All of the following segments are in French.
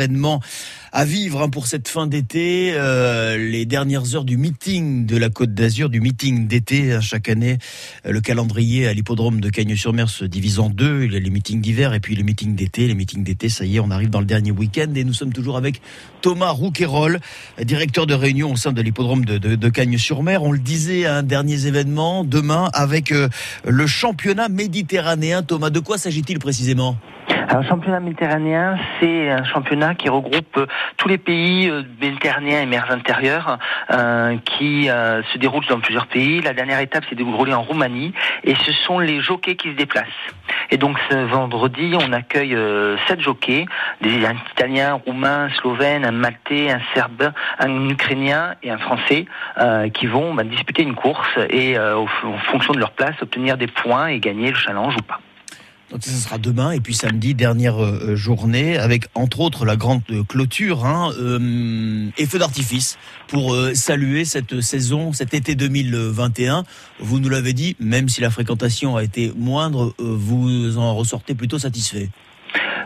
événement à vivre hein, pour cette fin d'été, euh, les dernières heures du meeting de la Côte d'Azur, du meeting d'été. Hein, chaque année, euh, le calendrier à l'hippodrome de Cagnes-sur-Mer se divise en deux. Il y a les meetings d'hiver et puis les meetings d'été. Les meetings d'été, ça y est, on arrive dans le dernier week-end et nous sommes toujours avec Thomas Rouquayrol, directeur de réunion au sein de l'hippodrome de, de, de Cagnes-sur-Mer. On le disait, un dernier événement demain avec euh, le championnat méditerranéen. Thomas, de quoi s'agit-il précisément? Alors, le championnat méditerranéen, c'est un championnat qui regroupe euh, tous les pays euh, méditerranéens et mers intérieures euh, qui euh, se déroulent dans plusieurs pays. La dernière étape s'est déroulée en Roumanie et ce sont les jockeys qui se déplacent. Et donc ce vendredi, on accueille euh, sept jockeys, des un Italien, Roumain, un Slovène, un Maltais, un Serbe, un Ukrainien et un Français euh, qui vont bah, disputer une course et en fonction de leur place obtenir des points et gagner le challenge ou pas. Donc ça sera demain et puis samedi dernière euh, journée avec entre autres la grande clôture hein, euh, et feu d'artifice pour euh, saluer cette saison, cet été 2021. Vous nous l'avez dit, même si la fréquentation a été moindre, vous en ressortez plutôt satisfait.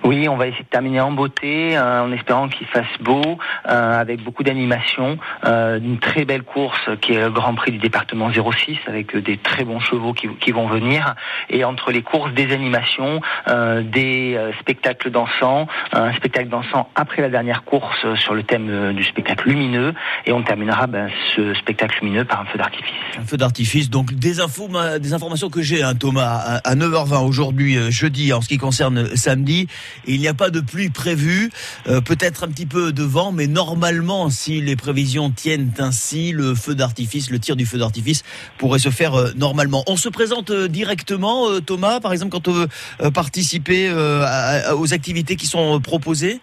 Oui, on va essayer de terminer en beauté, euh, en espérant qu'il fasse beau, euh, avec beaucoup d'animation. Euh, une très belle course qui est le Grand Prix du département 06, avec des très bons chevaux qui, qui vont venir. Et entre les courses, des animations, euh, des euh, spectacles dansants, un spectacle dansant après la dernière course sur le thème du spectacle lumineux. Et on terminera ben, ce spectacle lumineux par un feu d'artifice. Un feu d'artifice. Donc des infos, des informations que j'ai, hein, Thomas, à 9h20 aujourd'hui, jeudi, en ce qui concerne samedi il n'y a pas de pluie prévue, euh, peut-être un petit peu de vent, mais normalement, si les prévisions tiennent ainsi, le feu d'artifice, le tir du feu d'artifice pourrait se faire euh, normalement. On se présente euh, directement, Thomas, par exemple, quand on veut participer aux activités qui sont proposées?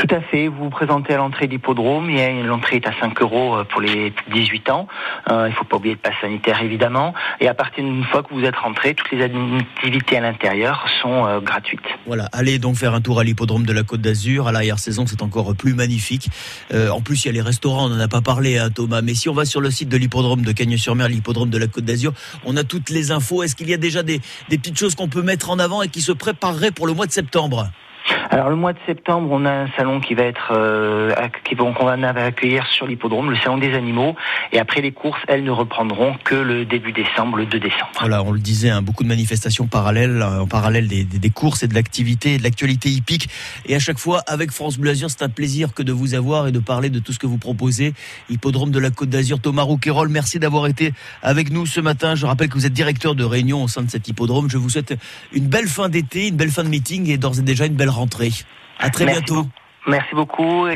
Tout à fait. Vous vous présentez à l'entrée de l'hippodrome. L'entrée est à 5 euros euh, pour les 18 ans. Euh, il ne faut pas oublier le passe sanitaire, évidemment. Et à partir d'une fois que vous êtes rentré, toutes les activités à l'intérieur sont euh, gratuites. Voilà. Allez donc faire un tour à l'hippodrome de la Côte d'Azur. À l'arrière-saison, c'est encore plus magnifique. En plus, il y a les restaurants. On n'en a pas parlé, hein, Thomas. Mais si on va sur le site de l'hippodrome de Cagnes-sur-Mer, l'hippodrome de la Côte d'Azur, on a toutes les infos. Est-ce qu'il y a déjà des, des petites choses qu'on peut mettre en avant et qui se prépareraient pour le mois de septembre? Alors le mois de septembre, on a un salon qui va être euh, qui qu'on va accueillir sur l'hippodrome, le salon des animaux. Et après les courses, elles ne reprendront que le début décembre, le 2 décembre. Voilà, on le disait, hein, beaucoup de manifestations parallèles, en parallèle des, des, courses et de l'activité, de l'actualité hippique. Et à chaque fois, avec France Bleu c'est un plaisir que de vous avoir et de parler de tout ce que vous proposez. Hippodrome de la Côte d'Azur, Thomas Rouquayrol, merci d'avoir été avec nous ce matin. Je rappelle que vous êtes directeur de réunion au sein de cet hippodrome. Je vous souhaite une belle fin d'été, une belle fin de meeting et d'ores et déjà une belle rentrée. À très Merci bientôt. Merci beaucoup.